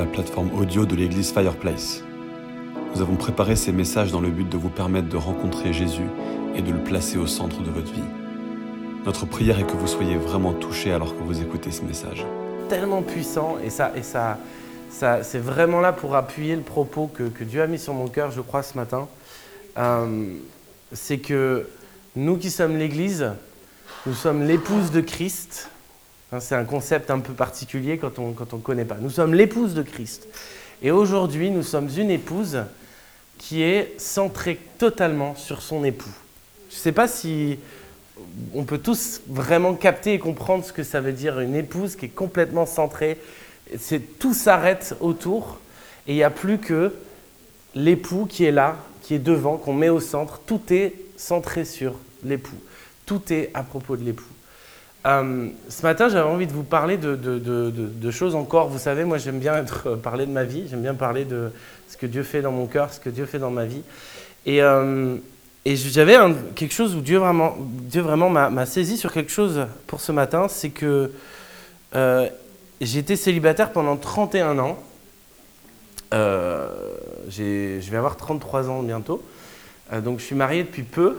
la plateforme audio de l'église Fireplace. Nous avons préparé ces messages dans le but de vous permettre de rencontrer Jésus et de le placer au centre de votre vie. Notre prière est que vous soyez vraiment touchés alors que vous écoutez ce message. Tellement puissant et ça, c'est vraiment là pour appuyer le propos que, que, Dieu a mis sur mon cœur, je crois, ce matin. Euh, c'est que nous qui sommes l'Église, nous sommes l'épouse de Christ. Hein, c'est un concept un peu particulier quand on ne quand on connaît pas. Nous sommes l'épouse de Christ. Et aujourd'hui, nous sommes une épouse qui est centrée totalement sur son époux. Je ne sais pas si on peut tous vraiment capter et comprendre ce que ça veut dire une épouse qui est complètement centrée. C'est, tout s'arrête autour et il n'y a plus que l'époux qui est là, qui est devant, qu'on met au centre. Tout est centré sur l'époux. Tout est à propos de l'époux. Euh, ce matin, j'avais envie de vous parler de, choses encore. Vous savez, moi, j'aime bien être, euh, parler de ma vie. J'aime bien parler de ce que Dieu fait dans mon cœur, ce que Dieu fait dans ma vie. Et, euh, j'avais quelque chose où Dieu vraiment, Dieu vraiment m'a saisi sur quelque chose pour ce matin. C'est que été célibataire pendant 31 ans. Je vais avoir 33 ans bientôt. donc, je suis marié depuis peu.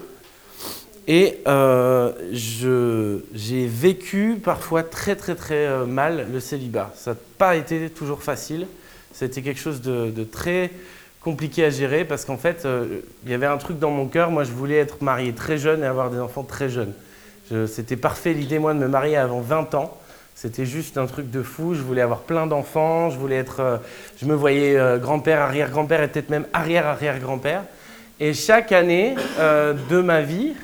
Et euh, j'ai vécu parfois très très très euh, mal le célibat. Ça n'a pas été toujours facile. C'était quelque chose de, très compliqué à gérer parce qu'en fait, euh, il y avait un truc dans mon cœur. Moi, je voulais être marié très jeune et avoir des enfants très jeunes. C'était parfait l'idée, moi, de me marier avant 20 ans. C'était juste un truc de fou. Je voulais avoir plein d'enfants. Je voulais être, euh, je me voyais grand-père, arrière-grand-père et peut-être même arrière-arrière-grand-père. Et chaque année de ma vie,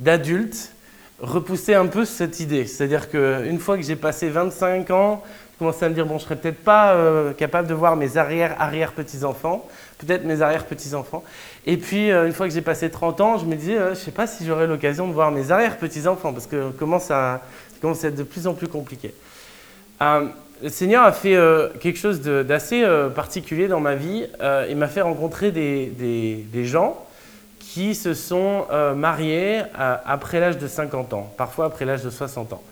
d'adulte repousser un peu cette idée. C'est-à-dire qu'une fois que j'ai passé 25 ans, je commençais à me dire, bon, je serais peut-être pas euh, capable de voir mes arrière-arrière-petits-enfants, peut-être mes arrière-petits-enfants. Et puis, euh, une fois que j'ai passé 30 ans, je me disais, euh, je ne sais pas si j'aurai l'occasion de voir mes arrière-petits-enfants, parce que commence à, ça commence à être de plus en plus compliqué. le Seigneur a fait quelque chose d'assez particulier dans ma vie. il m'a fait rencontrer des, des gens qui se sont euh, mariés euh, après l'âge de 50 ans, parfois après l'âge de 60 ans.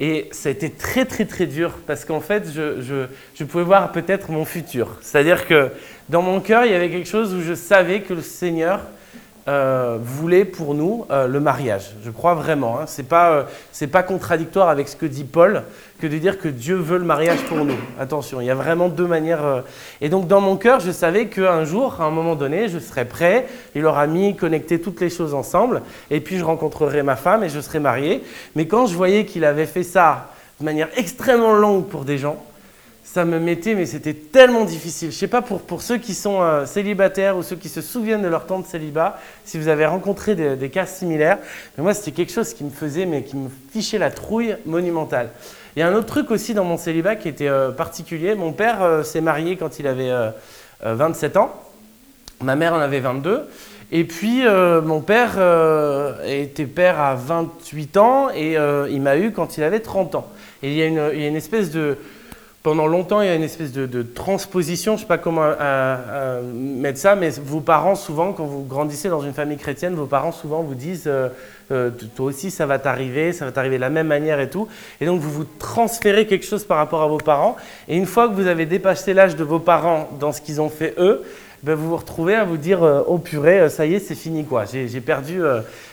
Et ça a été très très très dur parce qu'en fait, je, je, je, pouvais voir peut-être mon futur. C'est-à-dire que dans mon cœur, il y avait quelque chose où je savais que le Seigneur euh, voulait pour nous euh, le mariage. Je crois vraiment. Hein. Ce n'est pas, euh, pas contradictoire avec ce que dit Paul que de dire que Dieu veut le mariage pour nous. Attention, il y a vraiment deux manières. Et donc dans mon cœur, je savais qu'un jour, à un moment donné, je serais prêt. Il aura mis connecter toutes les choses ensemble. Et puis je rencontrerai ma femme et je serai marié. Mais quand je voyais qu'il avait fait ça de manière extrêmement longue pour des gens, ça me mettait, mais c'était tellement difficile. Je ne sais pas pour, pour ceux qui sont euh, célibataires ou ceux qui se souviennent de leur temps de célibat, si vous avez rencontré des, cas similaires, mais moi c'était quelque chose qui me faisait, mais qui me fichait la trouille monumentale. Il y a un autre truc aussi dans mon célibat qui était euh, particulier. Mon père euh, s'est marié quand il avait 27 ans, ma mère en avait 22. Et puis, mon père était père à 28 ans et il m'a eu quand il avait 30 ans. Et il y a une, il y a une espèce de, pendant longtemps, il y a une espèce de, transposition, je ne sais pas comment euh, euh, mettre ça, mais vos parents, souvent, quand vous grandissez dans une famille chrétienne, vos parents, souvent, vous disent euh, Toi aussi, ça va t'arriver, ça va t'arriver de la même manière et tout. Et donc, vous vous transférez quelque chose par rapport à vos parents. Et une fois que vous avez dépassé l'âge de vos parents dans ce qu'ils ont fait eux, ben, vous vous retrouvez à vous dire Oh purée, ça y est, c'est fini, quoi. J'ai perdu.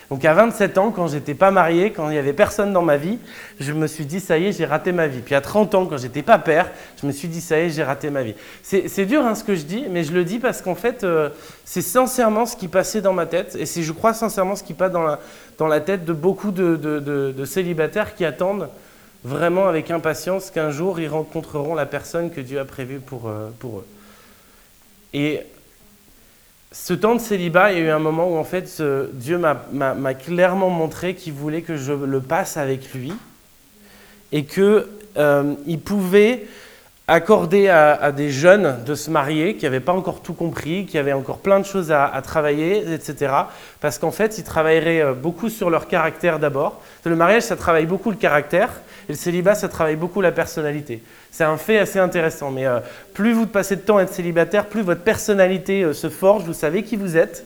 Donc à 27 ans, quand j'étais pas marié, quand il n'y avait personne dans ma vie, je me suis dit, ça y est, j'ai raté ma vie. Puis à 30 ans, quand j'étais pas père, je me suis dit, ça y est, j'ai raté ma vie. C'est dur hein, ce que je dis, mais je le dis parce qu'en fait, euh, c'est sincèrement ce qui passait dans ma tête, et c'est, je crois, sincèrement ce qui passe dans la, tête de beaucoup de, célibataires qui attendent vraiment avec impatience qu'un jour, ils rencontreront la personne que Dieu a prévue pour, euh, pour eux. Et ce temps de célibat, il y a eu un moment où en fait Dieu m'a clairement montré qu'il voulait que je le passe avec lui et qu'il euh, pouvait accorder à, des jeunes de se marier qui n'avaient pas encore tout compris, qui avaient encore plein de choses à, à travailler, etc. Parce qu'en fait, ils travailleraient euh, beaucoup sur leur caractère d'abord. Le mariage, ça travaille beaucoup le caractère, et le célibat, ça travaille beaucoup la personnalité. C'est un fait assez intéressant. Mais euh, plus vous passez de temps à être célibataire, plus votre personnalité euh, se forge, vous savez qui vous êtes.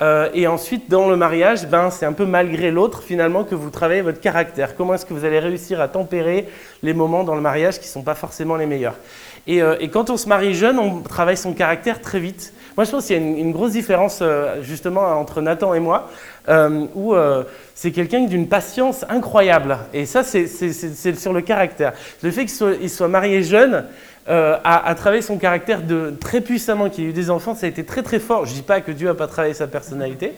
Euh, et ensuite, dans le mariage, ben, c'est un peu malgré l'autre, finalement, que vous travaillez votre caractère. Comment est-ce que vous allez réussir à tempérer les moments dans le mariage qui ne sont pas forcément les meilleurs? Et, euh, et, quand on se marie jeune, on travaille son caractère très vite. Moi, je pense qu'il y a une, grosse différence, euh, justement, entre Nathan et moi, où c'est quelqu'un d'une patience incroyable. Et ça, c'est sur le caractère. Le fait qu'il soit, il soit marié jeune, euh, a, a, travaillé son caractère de, très puissamment, qu'il ait eu des enfants, ça a été très très fort. Je ne dis pas que Dieu n'a pas travaillé sa personnalité,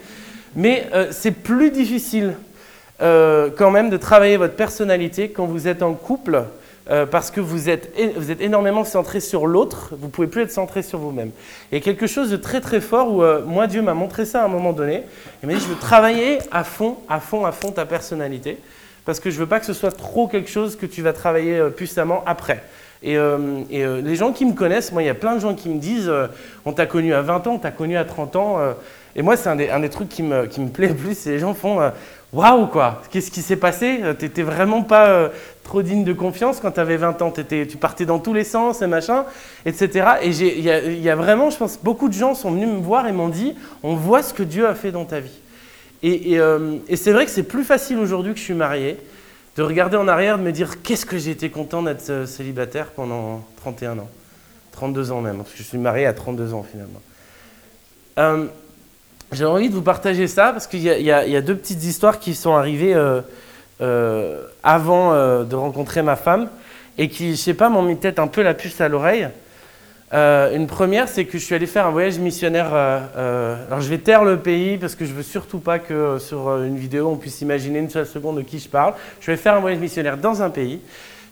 mais euh, c'est plus difficile euh, quand même de travailler votre personnalité quand vous êtes en couple, euh, parce que vous êtes, vous êtes énormément centré sur l'autre, vous ne pouvez plus être centré sur vous-même. Il y a quelque chose de très très fort où moi Dieu m'a montré ça à un moment donné, il m'a dit je veux travailler à fond, à fond, à fond ta personnalité, parce que je ne veux pas que ce soit trop quelque chose que tu vas travailler puissamment après. Et, euh, euh, les gens qui me connaissent, moi, il y a plein de gens qui me disent euh, On t'a connu à 20 ans, on t'a connu à 30 ans. et moi, c'est un des, trucs qui me, plaît le plus. C'est les gens font Waouh, quoi Qu'est-ce qui s'est passé? T'étais vraiment pas trop digne de confiance quand t'avais 20 ans. T'étais- tu partais dans tous les sens et machin, etc. Et il y, a- vraiment, je pense, beaucoup de gens sont venus me voir et m'ont dit On voit ce que Dieu a fait dans ta vie. Et, et c'est vrai que c'est plus facile aujourd'hui que je suis marié de regarder en arrière, de me dire qu'est-ce que j'ai été content d'être euh, célibataire pendant 31 ans, 32 ans même, parce que je suis marié à 32 ans finalement. Euh, j'ai envie de vous partager ça parce qu'il y, a- deux petites histoires qui sont arrivées euh, euh, avant de rencontrer ma femme et qui, je sais pas, m'ont mis peut-être un peu la puce à l'oreille. Euh, une première, c'est que je suis allé faire un voyage missionnaire. euh, euh, alors, je vais taire le pays parce que je veux surtout pas que sur une vidéo on puisse imaginer une seule seconde de qui je parle. Je vais faire un voyage missionnaire dans un pays.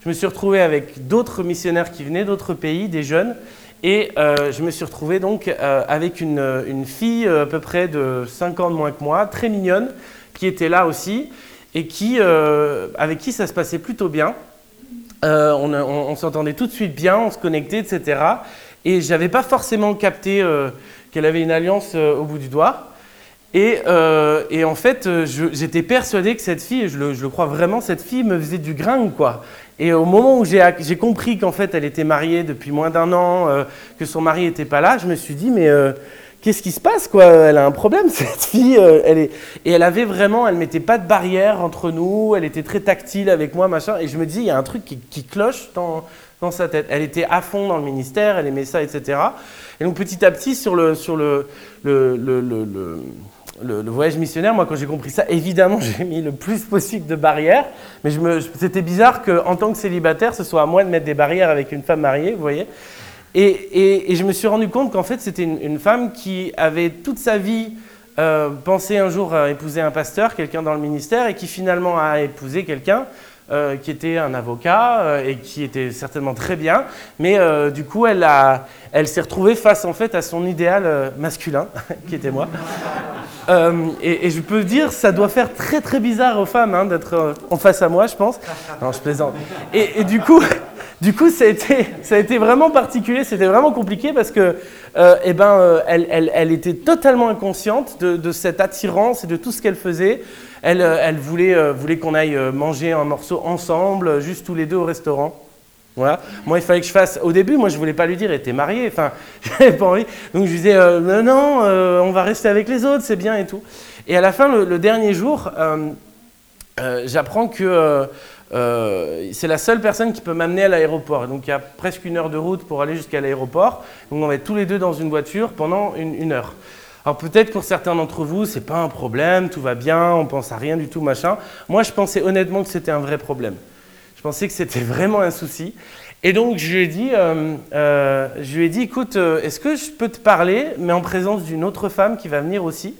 Je me suis retrouvé avec d'autres missionnaires qui venaient d'autres pays, des jeunes, et je me suis retrouvé donc avec une, fille à peu près de 5 ans de moins que moi, très mignonne, qui était là aussi et qui, avec qui ça se passait plutôt bien. On, on- on s'entendait tout de suite bien, on se connectait, etc. Et j'avais pas forcément capté euh, qu'elle avait une alliance euh, au bout du doigt. Et, euh, et en fait, j'étais persuadé que cette fille, je le, je le crois vraiment, cette fille me faisait du grain, quoi. Et au moment où j'ai compris qu'en fait, elle était mariée depuis moins d'un an, que son mari n'était pas là, je me suis dit, mais qu'est-ce qui se passe, quoi? Elle a un problème, cette fille. euh, elle est... Et elle avait vraiment, elle mettait pas de barrière entre nous, elle était très tactile avec moi, machin. Et je me dis, il y a un truc qui, cloche dans, dans sa tête. Elle était à fond dans le ministère, elle aimait ça, etc. Et donc petit à petit, sur le, sur le, le, le, le- voyage missionnaire, moi quand j'ai compris ça, évidemment j'ai mis le plus possible de barrières, mais c'était bizarre qu'en tant que célibataire, ce soit à moi de mettre des barrières avec une femme mariée, vous voyez. Et, je me suis rendu compte qu'en fait c'était une, femme qui avait toute sa vie euh, pensé un jour à épouser un pasteur, quelqu'un dans le ministère, et qui finalement a épousé quelqu'un euh, qui était un avocat euh, et qui était certainement très bien, mais euh, du coup elle, s'est retrouvée face en fait à son idéal euh, masculin, qui était moi. Euh, et, je peux dire, ça doit faire très très bizarre aux femmes hein, d'être euh, en face à moi, je pense. Non, je plaisante. Et du coup, du coup, ça a été, ça a été vraiment particulier, c'était vraiment compliqué parce que, euh, eh ben, euh, elle, elle- elle était totalement inconsciente de, cette attirance et de tout ce qu'elle faisait. Elle, euh, elle voulait, voulait qu'on aille manger un morceau ensemble, juste tous les deux au restaurant. Voilà. Moi, il fallait que je fasse. Au début, moi, je voulais pas lui dire, était marié. Enfin, j'avais pas envie. Donc, je lui disais, non, non, on va rester avec les autres, c'est bien et tout. Et à la fin, le, dernier jour, j'apprends que euh, c'est la seule personne qui peut m'amener à l'aéroport. Donc, il y a presque une heure de route pour aller jusqu'à l'aéroport. Donc, on va être tous les deux dans une voiture pendant une, heure. Alors peut-être pour certains d'entre vous, c'est pas un problème, tout va bien, on pense à rien du tout, machin. Moi, je pensais honnêtement que c'était un vrai problème. Je pensais que c'était vraiment un souci. Et donc, je lui ai dit, euh, euh, je lui ai dit écoute, est-ce que je peux te parler, mais en présence d'une autre femme qui va venir aussi?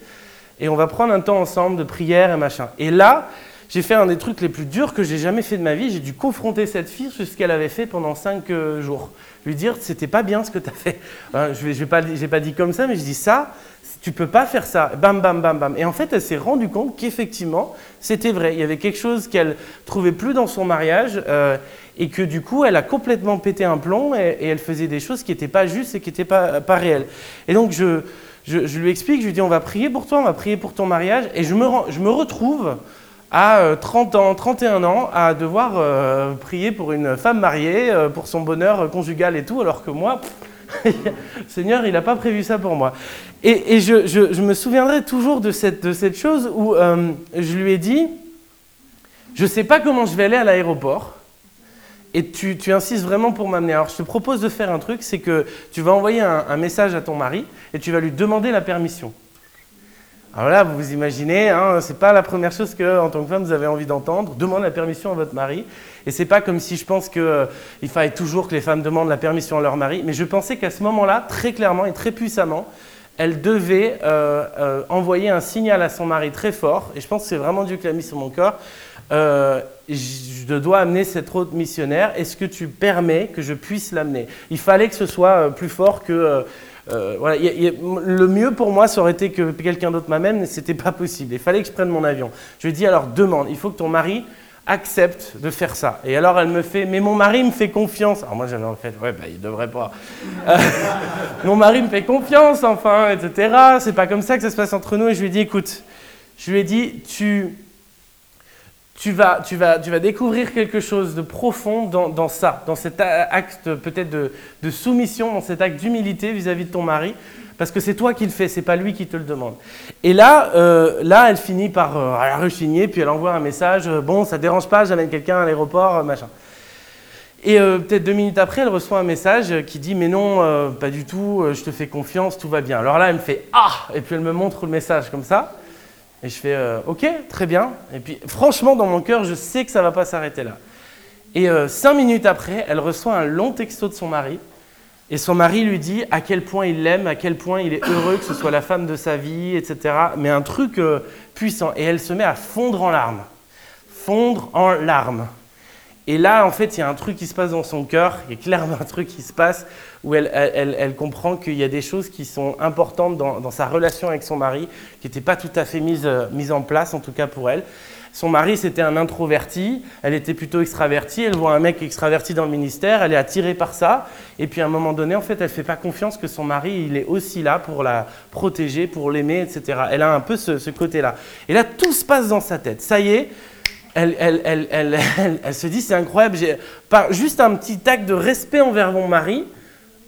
Et on va prendre un temps ensemble de prière et machin. Et là, j'ai fait un des trucs les plus durs que j'ai jamais fait de ma vie. J'ai dû confronter cette fille sur ce qu'elle avait fait pendant cinq euh, jours. Lui dire, c'était pas bien ce que tu as fait. Hein, je n'ai pas, pas dit comme ça, mais je dis ça, tu peux pas faire ça. Bam, bam, bam, bam. Et en fait, elle s'est rendue compte qu'effectivement, c'était vrai. Il y avait quelque chose qu'elle trouvait plus dans son mariage. euh, et que du coup, elle a complètement pété un plomb et, elle faisait des choses qui n'étaient pas justes et qui n'étaient pas, réelles. Et donc, je, je, lui explique, je lui dis, on va prier pour toi, on va prier pour ton mariage. Et je me, je me retrouve à euh, 30 ans, 31 ans, à devoir euh, prier pour une femme mariée, euh, pour son bonheur conjugal et tout, alors que moi, Seigneur, il n'a pas prévu ça pour moi. Et, je, me souviendrai toujours de cette, chose où euh, je lui ai dit, je ne sais pas comment je vais aller à l'aéroport. Et tu, insistes vraiment pour m'amener. Alors je te propose de faire un truc, c'est que tu vas envoyer un message à ton mari et tu vas lui demander la permission. Alors là, vous vous imaginez, hein, ce n'est pas la première chose que, en tant que femme, vous avez envie d'entendre. Demande la permission à votre mari. Et c'est pas comme si je pense qu'il euh, fallait toujours que les femmes demandent la permission à leur mari. Mais je pensais qu'à ce moment-là, très clairement et très puissamment, elle devait euh, euh, envoyer un signal à son mari très fort. Et je pense que c'est vraiment Dieu qui l'a mis sur mon corps. je dois amener cette autre missionnaire. Est-ce que tu permets que je puisse l'amener? Il fallait que ce soit plus fort que euh, le mieux pour moi, ça aurait été que quelqu'un d'autre m'amène, mais ce n'était pas possible. Il fallait que je prenne mon avion. Je lui ai dit alors demande, il faut que ton mari accepte de faire ça. Et alors elle me fait, mais mon mari me fait confiance. Alors moi j'avais en fait, ouais, bah, il devrait pas. Euh, mon mari me fait confiance, enfin, etc. C'est pas comme ça que ça se passe entre nous. Et je lui ai dit, écoute, je lui ai dit, tu, tu vas, tu, vas, tu vas découvrir quelque chose de profond dans, ça, dans cet acte peut-être de, soumission, dans cet acte d'humilité vis-à-vis de ton mari, parce que c'est toi qui le fais, c'est pas lui qui te le demande. Et là, euh, là elle finit par euh, rechigner, puis elle envoie un message, euh, bon, ça dérange pas, j'amène quelqu'un à l'aéroport, machin. Et peut-être deux minutes après, elle reçoit un message qui dit Mais non, pas du tout, je te fais confiance, tout va bien. Alors là, elle me fait Ah Et puis elle me montre le message comme ça. Et je fais euh, OK, très bien. Et puis franchement, dans mon cœur, je sais que ça ne va pas s'arrêter là. Et euh, cinq minutes après, elle reçoit un long texto de son mari. Et son mari lui dit à quel point il l'aime, à quel point il est heureux que ce soit la femme de sa vie, etc. Mais un truc euh, puissant. Et elle se met à fondre en larmes. Fondre en larmes. Et là, en fait, il y a un truc qui se passe dans son cœur, il y a clairement un truc qui se passe où elle, comprend qu'il y a des choses qui sont importantes dans, sa relation avec son mari, qui n'étaient pas tout à fait mises, euh, mises en place, en tout cas pour elle. Son mari, c'était un introverti, elle était plutôt extravertie, elle voit un mec extraverti dans le ministère, elle est attirée par ça, et puis à un moment donné, en fait, elle ne fait pas confiance que son mari, il est aussi là pour la protéger, pour l'aimer, etc. Elle a un peu ce, ce côté-là. Et là, tout se passe dans sa tête. Ça y est, elle, se dit c'est incroyable, juste un petit acte de respect envers mon mari,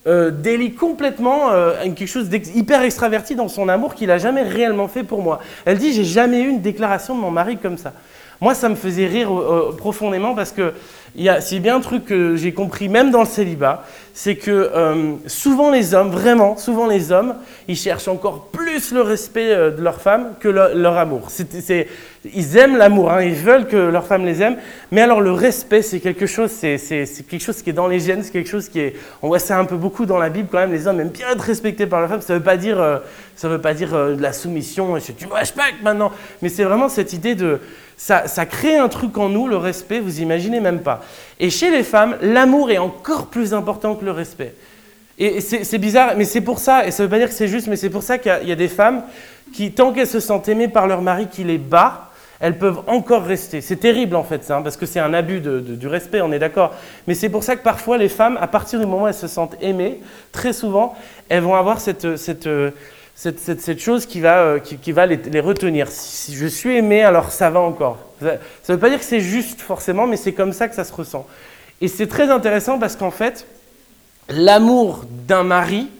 euh, délie complètement euh, quelque chose d'hyper extraverti dans son amour qu'il n'a jamais réellement fait pour moi. Elle dit j'ai jamais eu une déclaration de mon mari comme ça. Moi, ça me faisait rire euh, profondément parce que c'est bien un truc que j'ai compris même dans le célibat, c'est que euh, souvent les hommes, vraiment, souvent les hommes, ils cherchent encore plus le respect euh, de leur femme que leur amour. ils aiment l'amour, hein, ils veulent que leur femme les aime, mais alors le respect, c'est quelque chose, quelque chose qui est dans les gènes, c'est quelque chose qui est, on voit ça un peu beaucoup dans la Bible quand même. Les hommes aiment bien être respectés par leur femme. Ça veut pas dire, ça veut pas dire de la soumission, tu me respectes maintenant, mais c'est vraiment cette idée de ça, crée un truc en nous, le respect, vous imaginez même pas. Et chez les femmes, l'amour est encore plus important que le respect. Et c'est bizarre, mais c'est pour ça, et ça ne veut pas dire que c'est juste, mais c'est pour ça qu'il y, a des femmes qui, tant qu'elles se sentent aimées par leur mari qui les bat, elles peuvent encore rester. C'est terrible en fait ça, hein, parce que c'est un abus du respect, on est d'accord. Mais c'est pour ça que parfois les femmes, à partir du moment où elles se sentent aimées, très souvent, elles vont avoir cette, cette, cette, cette, chose qui va, euh, qui, va les, retenir. Si je suis aimé, alors ça va encore. Ça ne veut pas dire que c'est juste forcément, mais c'est comme ça que ça se ressent. Et c'est très intéressant parce qu'en fait, l'amour d'un mari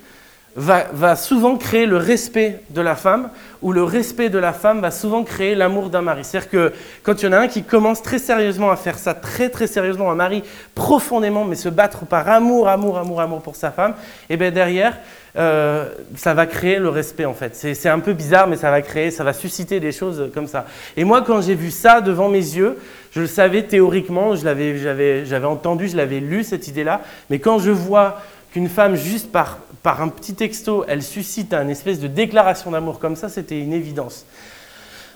va, souvent créer le respect de la femme, ou le respect de la femme va souvent créer l'amour d'un mari. C'est-à-dire que quand il y en a un qui commence très sérieusement à faire ça, très très sérieusement, un mari profondément, mais se battre par amour, amour, amour, amour pour sa femme, et bien derrière, euh, ça va créer le respect en fait. C'est un peu bizarre, mais ça va créer, ça va susciter des choses comme ça. Et moi, quand j'ai vu ça devant mes yeux, je le savais théoriquement, j'avais entendu, je l'avais lu cette idée-là, mais quand je vois qu'une femme, juste par, un petit texto, elle suscite une espèce de déclaration d'amour comme ça, c'était une évidence.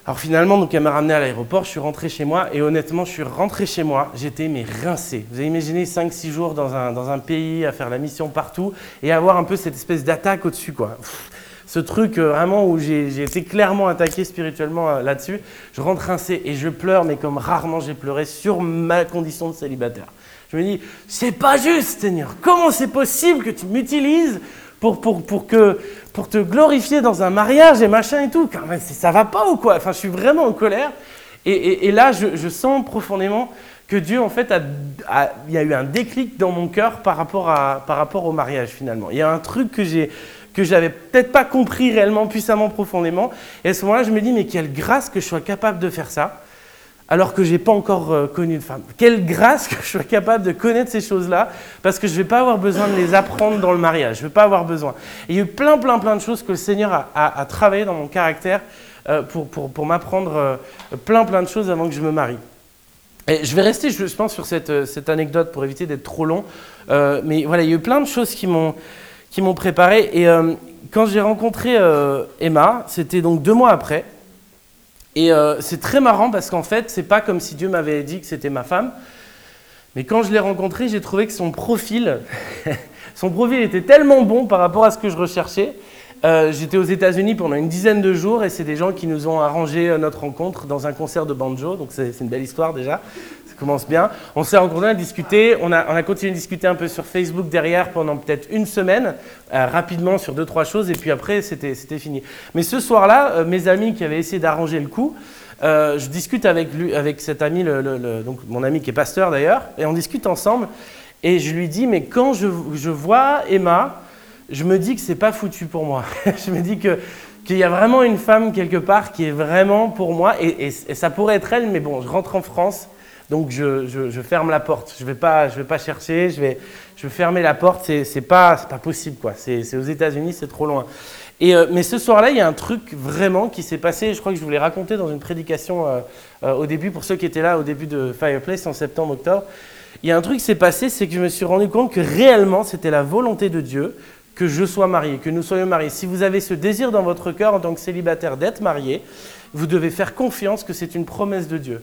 Alors finalement, donc elle m'a ramené à l'aéroport, je suis rentré chez moi et honnêtement, je suis rentré chez moi, j'étais mais rincé. Vous avez imaginé 5-6 jours dans un, dans un, pays, à faire la mission partout et avoir un peu cette espèce d'attaque au-dessus. quoi. ce truc euh, vraiment où j'ai été clairement attaqué spirituellement euh, là-dessus, je rentre rincé et je pleure, mais comme rarement j'ai pleuré sur ma condition de célibataire. Je me dis, c'est pas juste Seigneur, comment c'est possible que tu m'utilises pour, pour, pour, que, pour te glorifier dans un mariage et machin et tout? Ça va pas ou quoi? Enfin, je suis vraiment en colère. Et, et, là, je, je, sens profondément que Dieu, en fait, a, il y a eu un déclic dans mon cœur par rapport, à, par rapport au mariage, finalement. Il y a un truc que j'ai que j'avais peut-être pas compris réellement, puissamment, profondément. Et à ce moment-là, je me dis, mais quelle grâce que je sois capable de faire ça alors que je n'ai pas encore euh, connu de femme. Quelle grâce que je sois capable de connaître ces choses-là, parce que je ne vais pas avoir besoin de les apprendre dans le mariage. Je ne vais pas avoir besoin. il y a eu plein, plein, plein de choses que le Seigneur a, travaillé dans mon caractère euh, pour, m'apprendre euh, plein, plein de choses avant que je me marie. Et je vais rester, je pense, sur cette, anecdote pour éviter d'être trop long. mais voilà, il y a eu plein de choses qui m'ont préparé. Et quand j'ai rencontré Emma, c'était donc deux mois après. Et euh, c'est très marrant parce qu'en fait, c'est pas comme si Dieu m'avait dit que c'était ma femme. Mais quand je l'ai rencontrée, j'ai trouvé que son profil, son profil était tellement bon par rapport à ce que je recherchais. Euh, j'étais aux États-Unis pendant une dizaine de jours et c'est des gens qui nous ont arrangé euh, notre rencontre dans un concert de banjo. Donc c'est une belle histoire déjà commence bien. On s'est rencontrés, on a on a, on a, continué de discuter un peu sur Facebook derrière pendant peut-être une semaine, euh, rapidement sur deux, trois choses, et puis après, c'était fini. Mais ce soir-là, euh, mes amis qui avaient essayé d'arranger le coup, euh, je discute avec, lui, avec cet ami, donc mon ami qui est pasteur d'ailleurs, et on discute ensemble, et je lui dis, mais quand je, je vois Emma, je me dis que c'est pas foutu pour moi. je me dis que qu'il y a vraiment une femme quelque part qui est vraiment pour moi, et, ça pourrait être elle, mais bon, je rentre en France, donc je, ferme la porte. Je ne vais, pas, chercher, je vais, fermer la porte. C'est n'est pas, possible. quoi. C'est aux États-Unis, c'est trop loin. Euh, mais ce soir-là, il y a un truc vraiment qui s'est passé. Je crois que je vous l'ai raconté dans une prédication euh, euh, au début, pour ceux qui étaient là au début de Fireplace en septembre-octobre. Il y a un truc qui s'est passé, c'est que je me suis rendu compte que réellement, c'était la volonté de Dieu que je sois marié, que nous soyons mariés. Si vous avez ce désir dans votre cœur en tant que célibataire d'être marié, vous devez faire confiance que c'est une promesse de Dieu.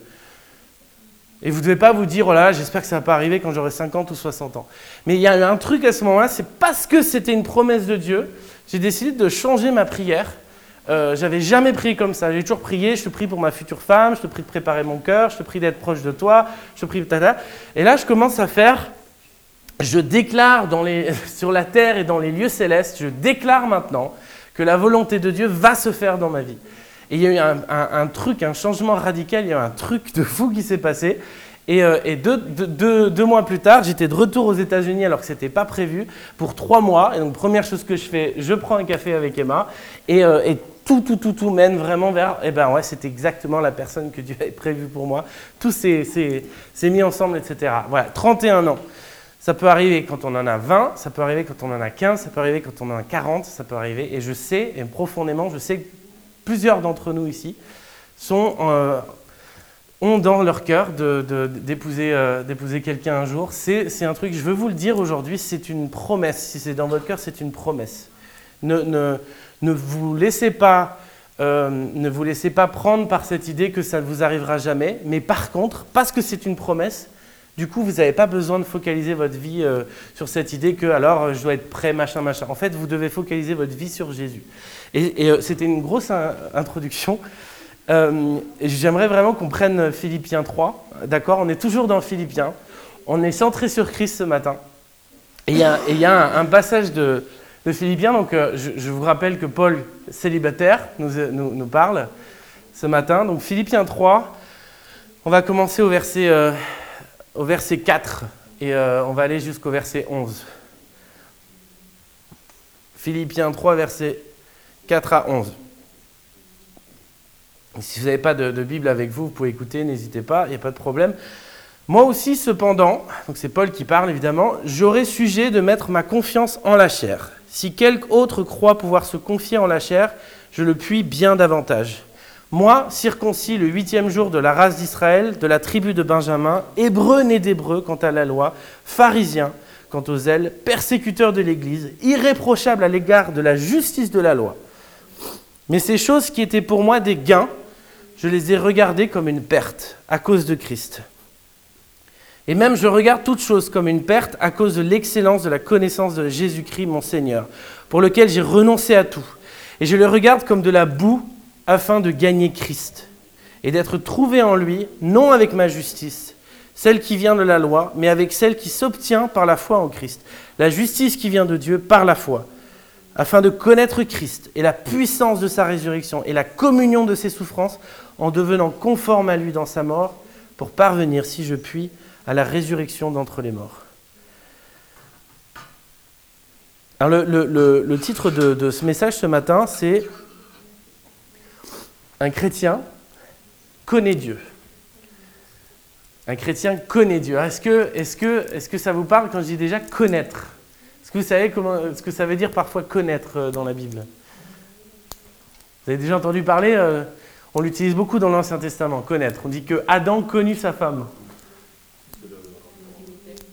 Et vous ne devez pas vous dire, oh là, j'espère que ça va pas arriver quand j'aurai 50 ou 60 ans. Mais il y a un truc à ce moment-là, c'est parce que c'était une promesse de Dieu, j'ai décidé de changer ma prière. Euh, j'avais jamais prié comme ça. J'ai toujours prié, je te prie pour ma future femme, je te prie de préparer mon cœur, je te prie d'être proche de toi, je te prie de. Et là, je commence à faire, je déclare sur la terre et dans les lieux célestes, je déclare maintenant que la volonté de Dieu va se faire dans ma vie. Et il y a eu un, truc, un changement radical, il y a eu un truc de fou qui s'est passé. Et, euh, deux, mois plus tard, j'étais de retour aux États-Unis alors que ce n'était pas prévu pour trois mois. Et donc, première chose que je fais, je prends un café avec Emma. Et, euh, tout, tout, tout, tout mène vraiment vers. Eh ben ouais, c'est exactement la personne que Dieu avait prévue pour moi. Tout s'est mis ensemble, etc. Voilà, 31 ans. Ça peut arriver quand on en a 20, ça peut arriver quand on en a 15, ça peut arriver quand on en a 40, ça peut arriver. Et je sais, et profondément, je sais plusieurs d'entre nous ici, euh, ont dans leur cœur d'épouser euh, quelqu'un un jour. C'est un truc, je veux vous le dire aujourd'hui, c'est une promesse. Si c'est dans votre cœur, c'est une promesse. Ne, vous laissez pas, euh, ne vous laissez pas prendre par cette idée que ça ne vous arrivera jamais. Mais par contre, parce que c'est une promesse, du coup, vous n'avez pas besoin de focaliser votre vie sur cette idée que alors je dois être prêt, machin, machin. En fait, vous devez focaliser votre vie sur Jésus. Et, euh, c'était une grosse introduction. Euh, j'aimerais vraiment qu'on prenne Philippiens 3. D'accord On est toujours dans Philippiens. On est centré sur Christ ce matin. Et il y a, un, passage de, Philippiens. Donc, euh, je, vous rappelle que Paul, célibataire, nous, parle ce matin. Donc, Philippiens 3. On va commencer au verset, au verset 4 et on va aller jusqu'au verset 11. Philippiens 3, verset 4 à 11. Si vous n'avez pas de, Bible avec vous, vous pouvez écouter, n'hésitez pas, il n'y a pas de problème. Moi aussi, cependant, donc c'est Paul qui parle évidemment, j'aurais sujet de mettre ma confiance en la chair. Si quelque autre croit pouvoir se confier en la chair, je le puis bien davantage. Moi, circoncis le huitième jour de la race d'Israël, de la tribu de Benjamin, hébreu né d'hébreu quant à la loi, pharisien quant aux ailes, persécuteur de l'Église, irréprochable à l'égard de la justice de la loi. Mais ces choses qui étaient pour moi des gains, je les ai regardées comme une perte à cause de Christ. Et même je regarde toutes choses comme une perte à cause de l'excellence de la connaissance de Jésus-Christ mon Seigneur, pour lequel j'ai renoncé à tout. Et je le regarde comme de la boue afin de gagner Christ et d'être trouvé en lui, non avec ma justice, celle qui vient de la loi, mais avec celle qui s'obtient par la foi en Christ, la justice qui vient de Dieu par la foi afin de connaître Christ et la puissance de sa résurrection et la communion de ses souffrances en devenant conforme à lui dans sa mort, pour parvenir, si je puis, à la résurrection d'entre les morts. Alors le, titre de, ce message ce matin, c'est Un chrétien connaît Dieu. Un chrétien connaît Dieu. Est-ce que, est est que ça vous parle quand je dis déjà connaître? Vous savez ce que ça veut dire parfois connaître euh, dans la Bible. Vous avez déjà entendu parler euh, On l'utilise beaucoup dans l'Ancien Testament, connaître. On dit que Adam connut sa femme.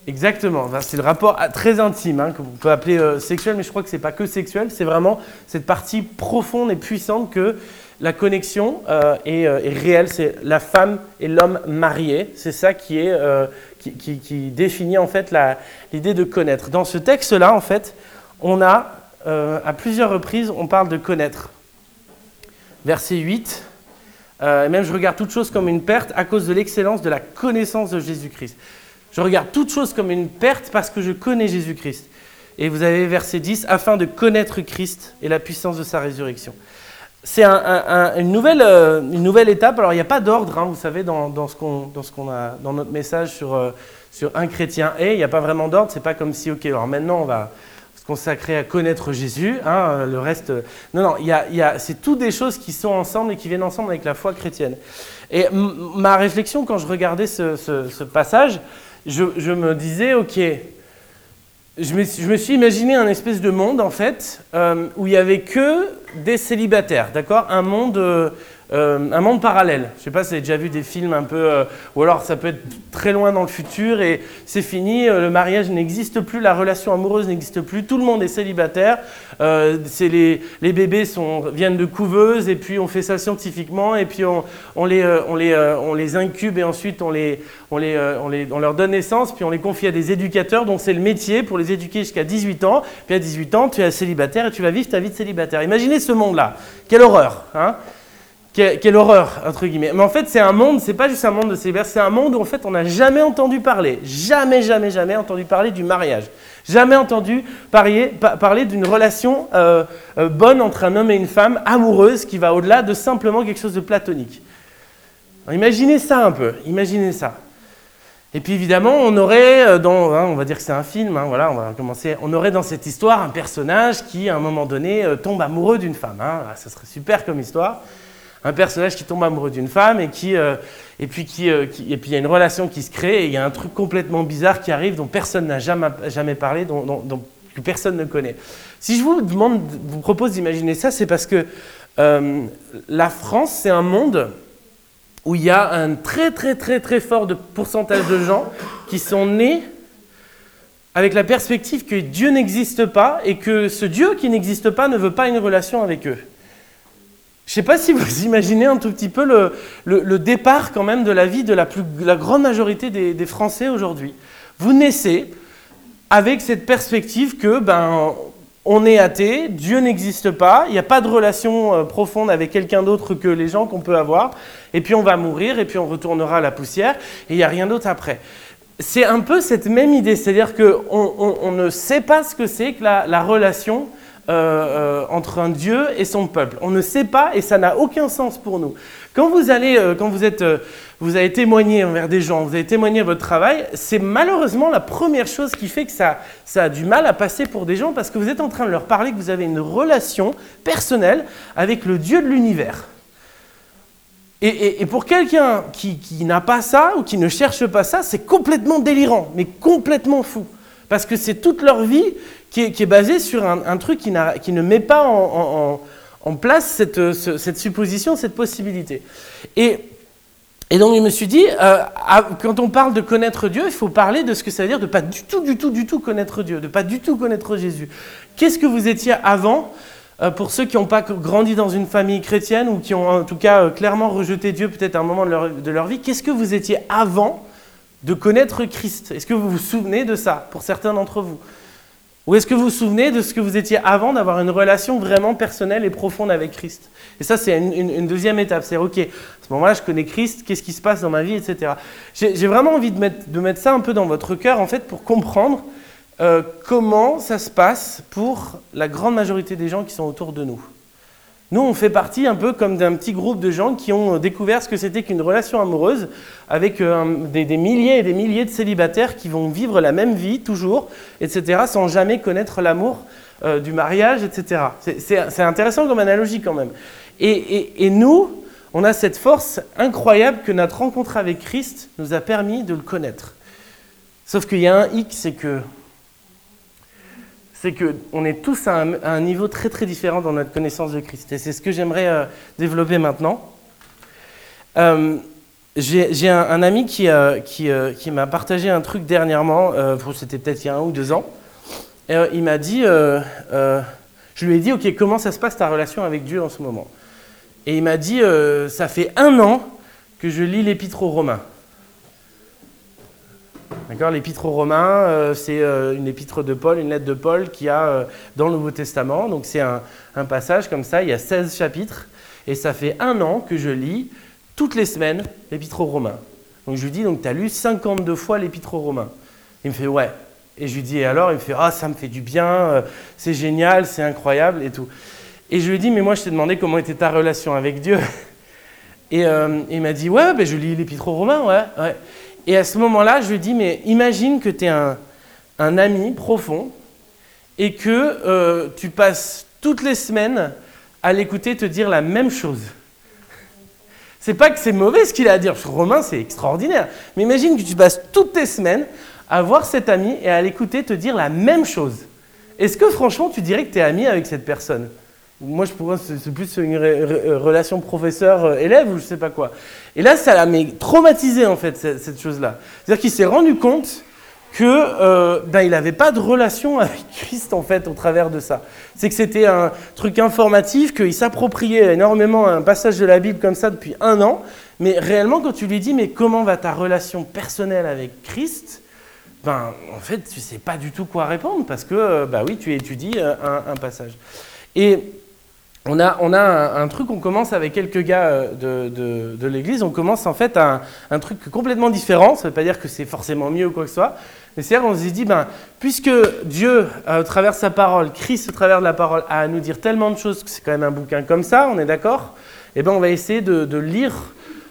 Exactement, c'est le rapport très intime, hein, que vous pouvez appeler euh, sexuel, mais je crois que ce n'est pas que sexuel, c'est vraiment cette partie profonde et puissante que la connexion est, réelle, c'est la femme et l'homme mariés, c'est ça qui, est, qui, définit en fait l'idée de connaître. Dans ce texte-là, en fait, on a, à plusieurs reprises, on parle de connaître. Verset 8, et même je regarde toute chose comme une perte à cause de l'excellence de la connaissance de Jésus-Christ. Je regarde toute chose comme une perte parce que je connais Jésus-Christ. Et vous avez verset 10, afin de connaître Christ et la puissance de sa résurrection. C'est une, nouvelle, euh, une nouvelle étape. Alors, il n'y a pas d'ordre, hein, vous savez, dans, dans ce qu'on a dans notre message sur, euh, sur un chrétien et il n'y a pas vraiment d'ordre. C'est pas comme si, ok, alors maintenant on va se consacrer à connaître Jésus. Hein, euh, le reste, non, non, il y a, y a, c'est toutes des choses qui sont ensemble et qui viennent ensemble avec la foi chrétienne. Et ma réflexion quand je regardais ce, passage, je, me disais, ok, je me, suis imaginé un espèce de monde, en fait, euh, où il n'y avait que des célibataires, d'accord? Un monde euh, un monde parallèle. Je ne sais pas si vous avez déjà vu des films un peu, euh, ou alors ça peut être très loin dans le futur et c'est fini, euh, le mariage n'existe plus, la relation amoureuse n'existe plus, tout le monde est célibataire, les, bébés viennent de couveuses et puis on fait ça scientifiquement et puis on, les, incube et ensuite on, leur donne naissance puis on les confie à des éducateurs donc c'est le métier pour les éduquer jusqu'à 18 ans. Puis à 18 ans, tu es célibataire et tu vas vivre ta vie de célibataire. Imaginez ce monde-là. Quelle horreur hein? Quelle, horreur, entre guillemets. Mais en fait, c'est un monde, c'est pas juste un monde de célibataire, c'est un monde où en fait on n'a jamais entendu parler, jamais, jamais, jamais entendu parler du mariage. Jamais entendu parler d'une relation euh, euh, bonne entre un homme et une femme, amoureuse, qui va au-delà de simplement quelque chose de platonique. imaginez ça un peu, imaginez ça. Et puis évidemment, on aurait, euh, dans, hein, on va dire que c'est un film, hein, voilà, on va commencer, on aurait dans cette histoire un personnage qui, à un moment donné, tombe amoureux d'une femme. Hein. Ah, ça serait super comme histoire un personnage qui tombe amoureux d'une femme et qui euh, et puis euh, qui, et puis il y a une relation qui se crée et il y a un truc complètement bizarre qui arrive dont personne n'a jamais, jamais parlé, dont, que personne ne connaît. Si je vous demande, vous propose d'imaginer ça, c'est parce que euh, la France, c'est un monde où il y a un très très très très fort de pourcentage de gens qui sont nés avec la perspective que Dieu n'existe pas et que ce Dieu qui n'existe pas ne veut pas une relation avec eux. Je ne sais pas si vous imaginez un tout petit peu le, départ quand même de la vie de la, plus, grande majorité des, Français aujourd'hui. Vous naissez avec cette perspective que ben, on est athée, Dieu n'existe pas, il n'y a pas de relation euh, profonde avec quelqu'un d'autre que les gens qu'on peut avoir, et puis on va mourir, et puis on retournera à la poussière, et il n'y a rien d'autre après. C'est un peu cette même idée, c'est-à-dire qu'on on, ne sait pas ce que c'est que la relation euh, euh, entre un Dieu et son peuple. On ne sait pas et ça n'a aucun sens pour nous. Quand vous allez, euh, quand vous êtes, vous avez témoigné envers des gens, vous avez témoigné votre travail, c'est malheureusement la première chose qui fait que ça, ça a du mal à passer pour des gens parce que vous êtes en train de leur parler que vous avez une relation personnelle avec le Dieu de l'univers. Et, pour quelqu'un qui n'a pas ça ou qui ne cherche pas ça, c'est complètement délirant, mais complètement fou. Parce que c'est toute leur vie qui est, basé sur un, truc qui, ne met pas en, place cette, supposition, cette possibilité. Et, donc je me suis dit, euh, quand on parle de connaître Dieu, il faut parler de ce que ça veut dire de pas du tout, du tout, du tout connaître Dieu, de pas du tout connaître Jésus. Qu'est-ce que vous étiez avant euh, pour ceux qui n'ont pas grandi dans une famille chrétienne ou qui ont en tout cas euh, clairement rejeté Dieu peut-être à un moment de leur vie, qu'est-ce que vous étiez avant de connaître Christ? Est-ce que vous vous souvenez de ça pour certains d'entre vous? Ou est-ce que vous vous souvenez de ce que vous étiez avant d'avoir une relation vraiment personnelle et profonde avec Christ? Et ça, c'est une, deuxième étape. C'est OK, à ce moment-là, je connais Christ, qu'est-ce qui se passe dans ma vie, etc. J'ai vraiment envie de mettre, de ça un peu dans votre cœur, en fait, pour comprendre euh, comment ça se passe pour la grande majorité des gens qui sont autour de nous. Nous, on fait partie un peu comme d'un petit groupe de gens qui ont découvert ce que c'était qu'une relation amoureuse avec euh, des, milliers et des milliers de célibataires qui vont vivre la même vie toujours, etc., sans jamais connaître l'amour euh, du mariage, etc. C'est intéressant comme analogie quand même. et nous, on a cette force incroyable que notre rencontre avec Christ nous a permis de le connaître. Sauf qu'il y a un hic, c'est que c'est qu'on est tous à un, niveau très très différent dans notre connaissance de Christ. Et c'est ce que j'aimerais euh, développer maintenant. Euh, j'ai un, ami qui, euh, qui, m'a partagé un truc dernièrement, c'était peut-être il y a un ou deux ans. Et, il m'a dit, je lui ai dit, ok, comment ça se passe ta relation avec Dieu en ce moment? Et il m'a dit, ça fait un an que je lis l'épître aux Romains. D'accord L'épître aux Romains, euh, c'est euh, une épître de Paul, une lettre de Paul qui a euh, dans le Nouveau Testament. Donc c'est un, passage comme ça, il y a 16 chapitres. Et ça fait un an que je lis toutes les semaines l'épître aux Romains. Donc je lui dis, donc tu lu 52 fois l'épître aux Romains. Il me fait, ouais. Et je lui dis, et alors? Il me fait, ah, ça me fait du bien, c'est génial, c'est incroyable et tout. Et je lui dis, mais moi je t'ai demandé comment était ta relation avec Dieu. Et il m'a dit, ouais, ben, je lis l'épître aux Romains, ouais. Et à ce moment-là, je lui dis, mais imagine que tu es un, ami profond et que euh, tu passes toutes les semaines à l'écouter te dire la même chose. C'est pas que c'est mauvais ce qu'il a à dire, Romain, c'est extraordinaire. Mais imagine que tu passes toutes tes semaines à voir cet ami et à l'écouter te dire la même chose. Est-ce que franchement tu dirais que tu es ami avec cette personne? Moi, je pourrais, c'est plus une relation professeur-élève ou je sais pas quoi. Et là, ça l'a traumatisé, en fait, cette, chose-là. C'est-à-dire qu'il s'est rendu compte qu'il euh, ben, n'avait pas de relation avec Christ, en fait, au travers de ça. C'est que c'était un truc informatif, qu'il s'appropriait énormément un passage de la Bible comme ça depuis un an. Mais réellement, quand tu lui dis, mais comment va ta relation personnelle avec Christ ben, en fait, tu sais pas du tout quoi répondre parce que, bah oui, tu étudies euh, un, un passage. Et on a, on a un, truc, on commence avec quelques gars euh, de, l'église, on commence en fait un, un, truc complètement différent, ça ne veut pas dire que c'est forcément mieux ou quoi que ce soit, mais c'est-à-dire on se dit, ben, puisque Dieu, à travers sa parole, Christ, au travers de la parole, a à nous dire tellement de choses, que c'est quand même un bouquin comme ça, on est d'accord Eh bien on va essayer de lire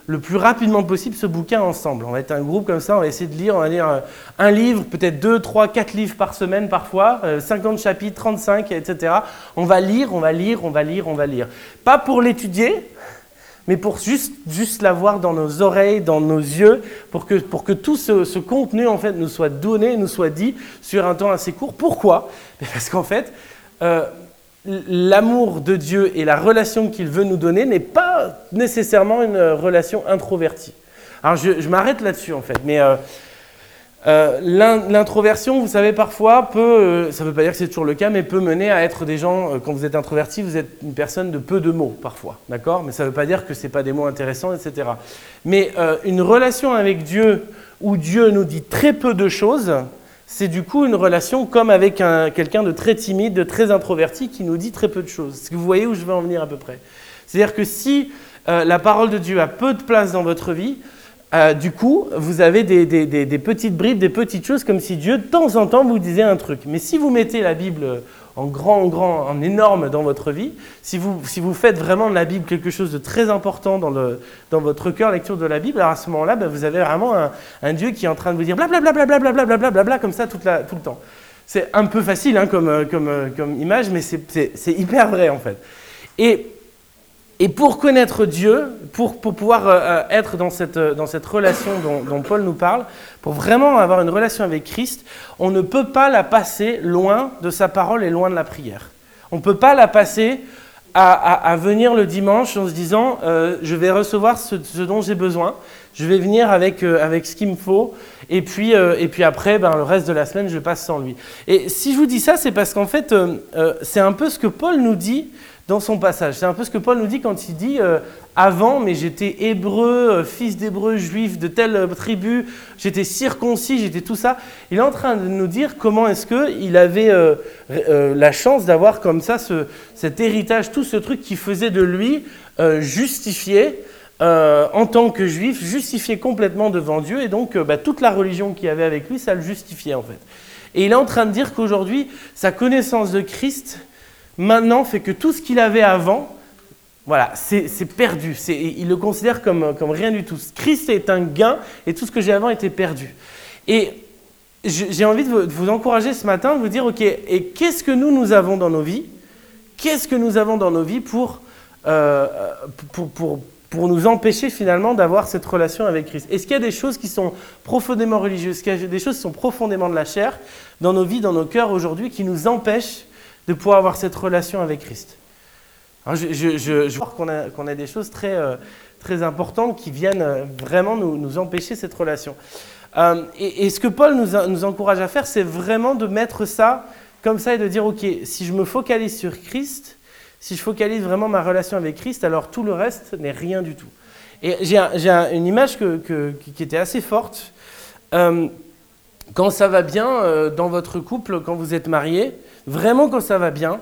le plus rapidement possible ce bouquin ensemble. On va être un groupe comme ça, on va essayer de lire, on va lire euh, un livre, peut-être deux, trois, quatre livres par semaine parfois, 50 euh, chapitres, 35, etc. On va lire, on va lire, on va lire, on va lire. Pas pour l'étudier, mais pour juste, juste l'avoir dans nos oreilles, dans nos yeux, pour que, pour que tout ce, contenu en fait nous soit donné, nous soit dit sur un temps assez court. Pourquoi? Parce qu'en fait, euh, l'amour de Dieu et la relation qu'il veut nous donner n'est pas nécessairement une relation introvertie. Alors je, m'arrête là-dessus en fait, mais euh, euh, l'introversion, vous savez, parfois peut, euh, ça ne veut pas dire que c'est toujours le cas, mais peut mener à être des gens, quand vous êtes introverti, vous êtes une personne de peu de mots parfois, d'accord? Mais ça ne veut pas dire que ce n'est pas des mots intéressants, etc. Mais une relation avec Dieu où Dieu nous dit très peu de choses, c'est du coup une relation comme avec quelqu'un de très timide, de très introverti, qui nous dit très peu de choses. Que vous voyez où je veux en venir à peu près? C'est-à-dire que si euh, la parole de Dieu a peu de place dans votre vie, euh, du coup, vous avez des, petites bribes, des petites choses, comme si Dieu, de temps en temps, vous disait un truc. Mais si vous mettez la Bible en grand, en grand, en énorme dans votre vie, si vous, si vous faites vraiment de la Bible quelque chose de très important dans, le, dans votre cœur, lecture de la Bible, alors à ce moment-là, ben, vous avez vraiment un, Dieu qui est en train de vous dire blablabla, blablabla, blablabla, comme ça toute la, tout le temps. C'est un peu facile hein, comme, comme, comme image, mais c'est hyper vrai en fait. Et et pour connaître Dieu, pour, pouvoir euh, euh, être dans cette, euh, dans cette relation dont, Paul nous parle, pour vraiment avoir une relation avec Christ, on ne peut pas la passer loin de sa parole et loin de la prière. On ne peut pas la passer à, venir le dimanche en se disant je vais recevoir ce, dont j'ai besoin, je vais venir avec, avec ce qu'il me faut, et puis, et puis après, ben, le reste de la semaine, je passe sans lui. Et si je vous dis ça, c'est parce qu'en fait, c'est un peu ce que Paul nous dit dans son passage. C'est un peu ce que Paul nous dit quand il dit euh, avant, mais j'étais hébreu, euh, fils d'hébreu, juif de telle euh, tribu, j'étais circoncis, j'étais tout ça. Il est en train de nous dire comment est-ce qu'il avait la chance d'avoir comme ça cet héritage, tout ce truc qui faisait de lui justifié. en tant que juif, justifié complètement devant Dieu, et donc bah, toute la religion qu'il avait avec lui, ça le justifiait en fait. Et il est en train de dire qu'aujourd'hui, sa connaissance de Christ, maintenant fait que tout ce qu'il avait avant voilà, c'est perdu. Il le considère comme, rien du tout. Christ est un gain et tout ce que j'ai avant était perdu. Et j'ai envie de vous, encourager ce matin, de vous dire, OK, et qu'est-ce que nous, nous avons dans nos vies? Qu'est-ce que nous avons dans nos vies euh, pour, pour, pour, nous empêcher finalement d'avoir cette relation avec Christ? Est-ce qu'il y a des choses qui sont profondément religieuses? Est-ce qu'il y a des choses qui sont profondément de la chair dans nos vies, dans nos cœurs aujourd'hui, qui nous empêchent de pouvoir avoir cette relation avec Christ je, je, je, vois qu'on a, des choses très, euh, très importantes qui viennent euh, vraiment nous, empêcher cette relation. Euh, et, ce que Paul nous, encourage à faire, c'est vraiment de mettre ça comme ça et de dire, OK, si je me focalise sur Christ, si je focalise vraiment ma relation avec Christ, alors tout le reste n'est rien du tout. Et j'ai une image qui était assez forte. Quand ça va bien euh, dans votre couple, quand vous êtes marié, vraiment quand ça va bien,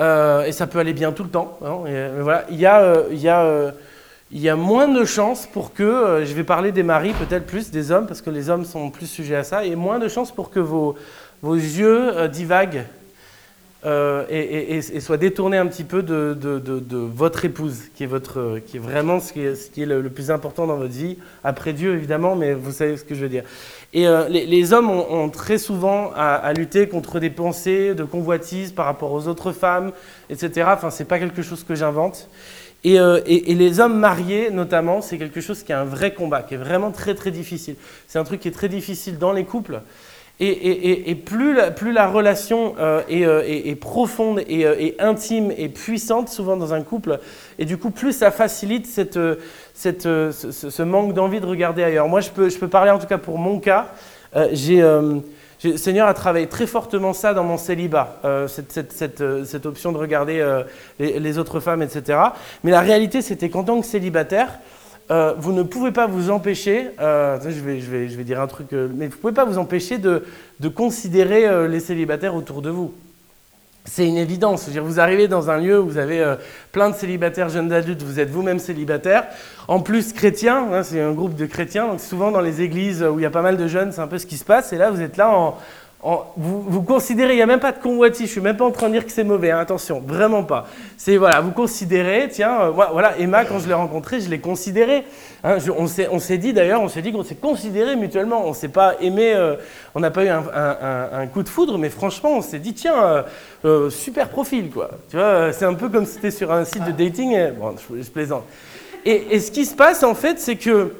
et ça peut aller bien tout le temps, voilà, il y a, moins de chances pour que, euh, je vais parler des maris peut-être plus, des hommes, parce que les hommes sont plus sujets à ça, et moins de chances pour que vos, yeux euh, divaguent euh, et, soient détournés un petit peu de, votre épouse, qui est, votre, qui est vraiment ce qui est, le, plus important dans votre vie, après Dieu évidemment, mais vous savez ce que je veux dire. Et les, les, hommes ont, très souvent à, lutter contre des pensées de convoitise par rapport aux autres femmes, etc. Enfin, c'est pas quelque chose que j'invente. Euh, et, les hommes mariés, notamment, c'est quelque chose qui est un vrai combat, qui est vraiment très très difficile. C'est un truc qui est très difficile dans les couples. Et, plus, la, relation euh, euh, est, profonde et, intime et puissante, souvent dans un couple, et du coup, plus ça facilite cette, cette, ce, manque d'envie de regarder ailleurs. Moi, je peux, je peux, parler en tout cas pour mon cas. J'ai le Seigneur a travaillé très fortement ça dans mon célibat, euh, euh, cette, option de regarder euh, les, autres femmes, etc. Mais la réalité, c'était qu'en tant que célibataire, vous ne pouvez pas vous empêcher, je vais, je, vais, dire un truc, mais vous pouvez pas vous empêcher de, considérer les célibataires autour de vous. C'est une évidence. Vous arrivez dans un lieu où vous avez euh, plein de célibataires jeunes adultes, vous êtes vous-même célibataire. En plus, chrétien, hein, c'est un groupe de chrétiens, donc souvent dans les églises où il y a pas mal de jeunes, c'est un peu ce qui se passe. Et là, vous êtes là en, vous, considérez, il n'y a même pas de convoitise, je ne suis même pas en train de dire que c'est mauvais, hein, attention, vraiment pas. C'est voilà, vous considérez, tiens, euh, voilà, Emma, quand je l'ai rencontrée, je l'ai considérée. Hein, on s'est dit d'ailleurs, on s'est dit qu'on s'est considéré mutuellement, on s'est pas aimé, euh, on n'a pas eu un, coup de foudre, mais franchement, on s'est dit, tiens, euh, super profil, quoi. Tu vois, c'est un peu comme si c'était sur un site de dating, bon, je, plaisante. Et, ce qui se passe, en fait, c'est que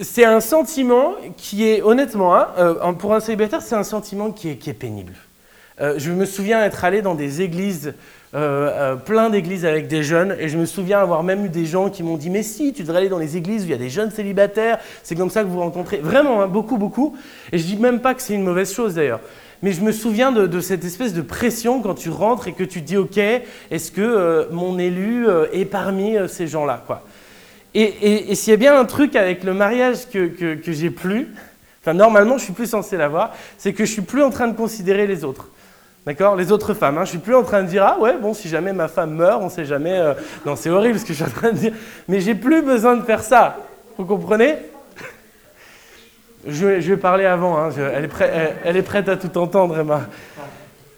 c'est un sentiment qui est, honnêtement, hein, euh, pour un célibataire, c'est un sentiment qui est, pénible. Euh, je me souviens être allé dans des églises, euh, plein d'églises avec des jeunes, et je me souviens avoir même eu des gens qui m'ont dit Mais si, tu devrais aller dans les églises où il y a des jeunes célibataires, c'est comme ça que vous rencontrez. Vraiment, hein, beaucoup, beaucoup. Et je dis même pas que c'est une mauvaise chose d'ailleurs. Mais je me souviens de, cette espèce de pression quand tu rentres et que tu dis Ok, est-ce que mon élu est parmi ces gens-là quoi? Et, s'il y a bien un truc avec le mariage que, que, j'ai plus, enfin normalement je suis plus censé l'avoir, c'est que je suis plus en train de considérer les autres. D'accord? Les autres femmes. Hein. Je suis plus en train de dire ah ouais bon si jamais ma femme meurt, on sait jamais. Euh, non c'est horrible ce que je suis en train de dire. Mais j'ai plus besoin de faire ça. Vous comprenez? Je, vais parler avant. Hein. elle, est elle, est prête à tout entendre Emma.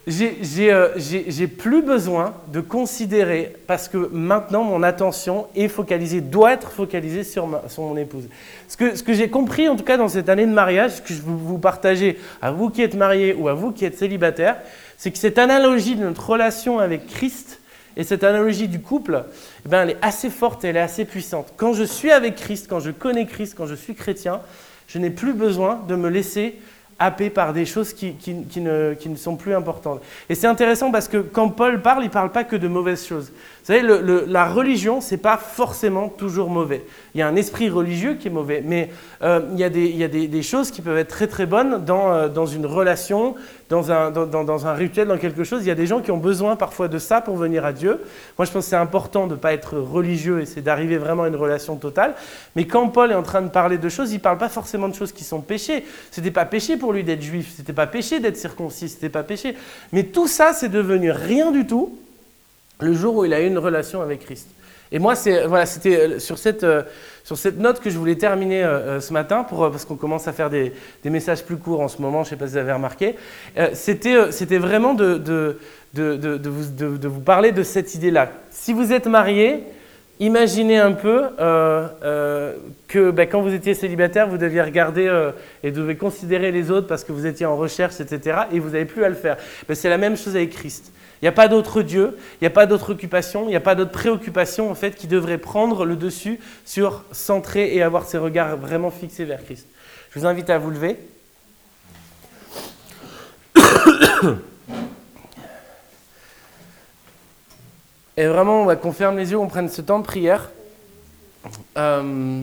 Euh, j'ai plus besoin de considérer, parce que maintenant mon attention est focalisée, doit être focalisée sur, mon épouse. Ce que, j'ai compris, en tout cas dans cette année de mariage, ce que je veux vous partager à vous qui êtes mariés ou à vous qui êtes célibataires, c'est que cette analogie de notre relation avec Christ et cette analogie du couple, eh ben, elle est assez forte, elle est assez puissante. Quand je suis avec Christ, quand je connais Christ, quand je suis chrétien, je n'ai plus besoin de me laisser happé par des choses qui, qui, ne, qui, ne, sont plus importantes. Et c'est intéressant parce que quand Paul parle, il ne parle pas que de mauvaises choses. Vous savez, la religion, ce n'est pas forcément toujours mauvais. Il y a un esprit religieux qui est mauvais, mais euh, il y a, des, choses qui peuvent être très très bonnes dans, euh, une relation, dans un, rituel, dans quelque chose. Il y a des gens qui ont besoin parfois de ça pour venir à Dieu. Moi, je pense que c'est important de ne pas être religieux et c'est d'arriver vraiment à une relation totale. Mais quand Paul est en train de parler de choses, il ne parle pas forcément de choses qui sont péchées. Ce n'était pas péché pour lui d'être juif, ce n'était pas péché d'être circoncis, ce n'était pas péché. Mais tout ça, c'est devenu rien du tout le jour où il a eu une relation avec Christ. Et moi, c'est voilà, c'était euh, sur cette, euh, sur cette note que je voulais terminer euh, ce matin, parce qu'on commence à faire des, messages plus courts en ce moment, je ne sais pas si vous avez remarqué. c'était, vraiment de, vous, parler de cette idée-là. Si vous êtes marié, imaginez un peu que ben, quand vous étiez célibataire, vous deviez regarder et deviez considérer les autres parce que vous étiez en recherche, etc. Et vous n'avez plus à le faire. Ben, c'est la même chose avec Christ. Il n'y a pas d'autre Dieu, il n'y a pas d'autre occupation, il n'y a pas d'autre préoccupation en fait qui devrait prendre le dessus sur centrer et avoir ses regards vraiment fixés vers Christ. Je vous invite à vous lever. Et vraiment, on va qu'on ferme les yeux, on prenne ce temps de prière. Euh,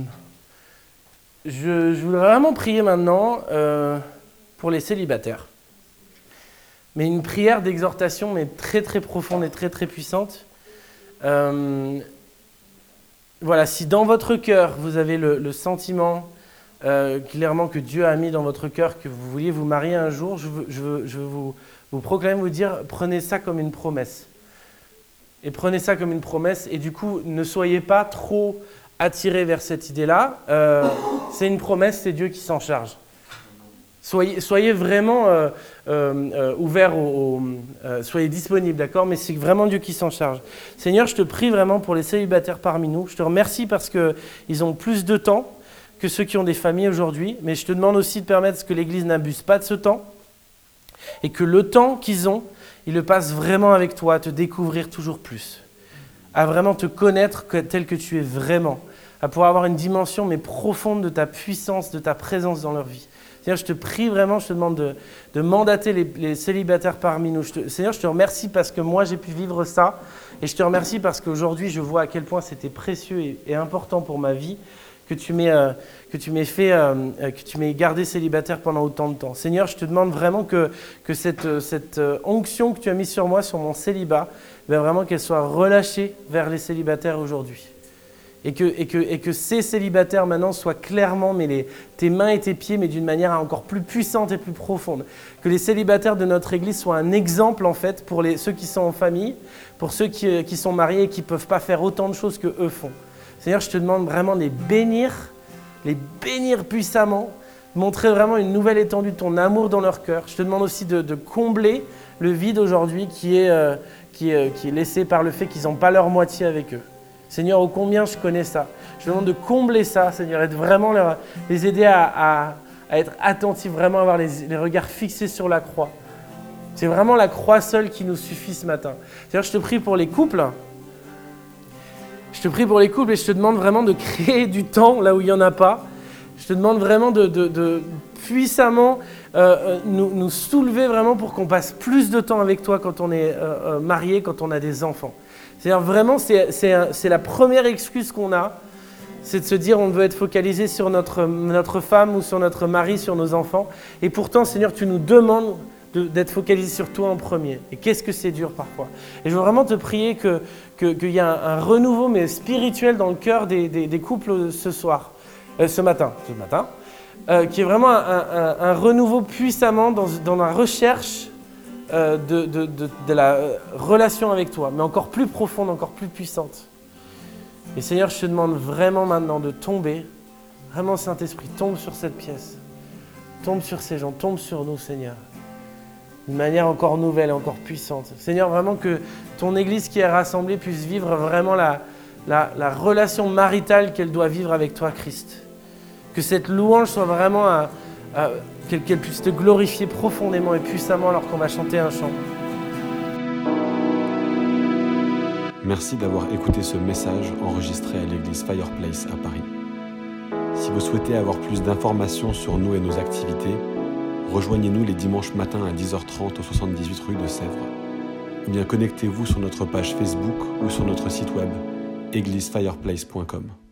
je, je, voudrais vraiment prier maintenant euh, pour les célibataires mais une prière d'exhortation, mais très très profonde et très très puissante. Euh, voilà, si dans votre cœur vous avez le, sentiment euh, clairement que Dieu a mis dans votre cœur que vous vouliez vous marier un jour, je veux, je vous, vous proclamer, vous dire, prenez ça comme une promesse. Et prenez ça comme une promesse, et du coup, ne soyez pas trop attirés vers cette idée-là. Euh, c'est une promesse, c'est Dieu qui s'en charge. Soyez, vraiment euh, euh, euh, ouverts, soyez disponibles, d'accord? Mais c'est vraiment Dieu qui s'en charge. Seigneur, je te prie vraiment pour les célibataires parmi nous. Je te remercie parce qu'ils ont plus de temps que ceux qui ont des familles aujourd'hui. Mais je te demande aussi de permettre que l'Église n'abuse pas de ce temps et que le temps qu'ils ont, ils le passent vraiment avec toi, à te découvrir toujours plus, à vraiment te connaître tel que tu es vraiment, à pouvoir avoir une dimension mais profonde de ta puissance, de ta présence dans leur vie. Seigneur, je te prie vraiment, je te demande de, mandater les, célibataires parmi nous. Seigneur, je te remercie parce que moi, j'ai pu vivre ça. Et je te remercie parce qu'aujourd'hui, je vois à quel point c'était précieux et, important pour ma vie que tu m'aies euh, fait, euh, euh, gardé célibataire pendant autant de temps. Seigneur, je te demande vraiment que, cette onction que tu as mise sur moi, sur mon célibat, ben vraiment qu'elle soit relâchée vers les célibataires aujourd'hui et que, ces célibataires maintenant soient clairement les, tes mains et tes pieds, mais d'une manière encore plus puissante et plus profonde. Que les célibataires de notre Église soient un exemple en fait pour ceux qui sont en famille, pour ceux qui, qui sont mariés et qui ne peuvent pas faire autant de choses que eux font. Seigneur, je te demande vraiment de les bénir, les bénir puissamment, montrer vraiment une nouvelle étendue de ton amour dans leur cœur. Je te demande aussi de, combler le vide aujourd'hui euh, est, qui est laissé par le fait qu'ils n'ont pas leur moitié avec eux. Seigneur, ô combien je connais ça? Je demande de combler ça, Seigneur, et de vraiment les aider à, être attentifs, vraiment avoir les, regards fixés sur la croix. C'est vraiment la croix seule qui nous suffit ce matin. Seigneur, je te prie pour les couples. Je te prie pour les couples et je te demande vraiment de créer du temps là où il n'y en a pas. Je te demande vraiment de, puissamment euh, euh, nous, soulever vraiment pour qu'on passe plus de temps avec toi quand on est euh, marié, quand on a des enfants. C'est-à-dire vraiment, c'est la première excuse qu'on a, c'est de se dire on veut être focalisé sur notre, notre femme ou sur notre mari, sur nos enfants. Et pourtant, Seigneur, tu nous demandes d'être focalisé sur toi en premier. Et qu'est-ce que c'est dur parfois. Et je veux vraiment te prier qu'il que, y a un, renouveau, mais spirituel dans le cœur des, des, couples ce soir, euh, ce matin, ce matin, euh, qui est vraiment un, un, renouveau puissamment dans, dans la recherche euh, de, de, de, la relation avec toi, mais encore plus profonde, encore plus puissante. Et Seigneur, je te demande vraiment maintenant de tomber, vraiment Saint-Esprit, tombe sur cette pièce, tombe sur ces gens, tombe sur nous, Seigneur, d'une manière encore nouvelle, encore puissante. Seigneur, vraiment que ton Église qui est rassemblée puisse vivre vraiment la, la, la relation maritale qu'elle doit vivre avec toi, Christ. Que cette louange soit vraiment un qu'elle puisse te glorifier profondément et puissamment alors qu'on va chanter un chant. Merci d'avoir écouté ce message enregistré à l'église Fireplace à Paris. Si vous souhaitez avoir plus d'informations sur nous et nos activités, rejoignez-nous les dimanches matins à 10h30 au 78 rue de Sèvres. Ou bien connectez-vous sur notre page Facebook ou sur notre site web églisefireplace.com.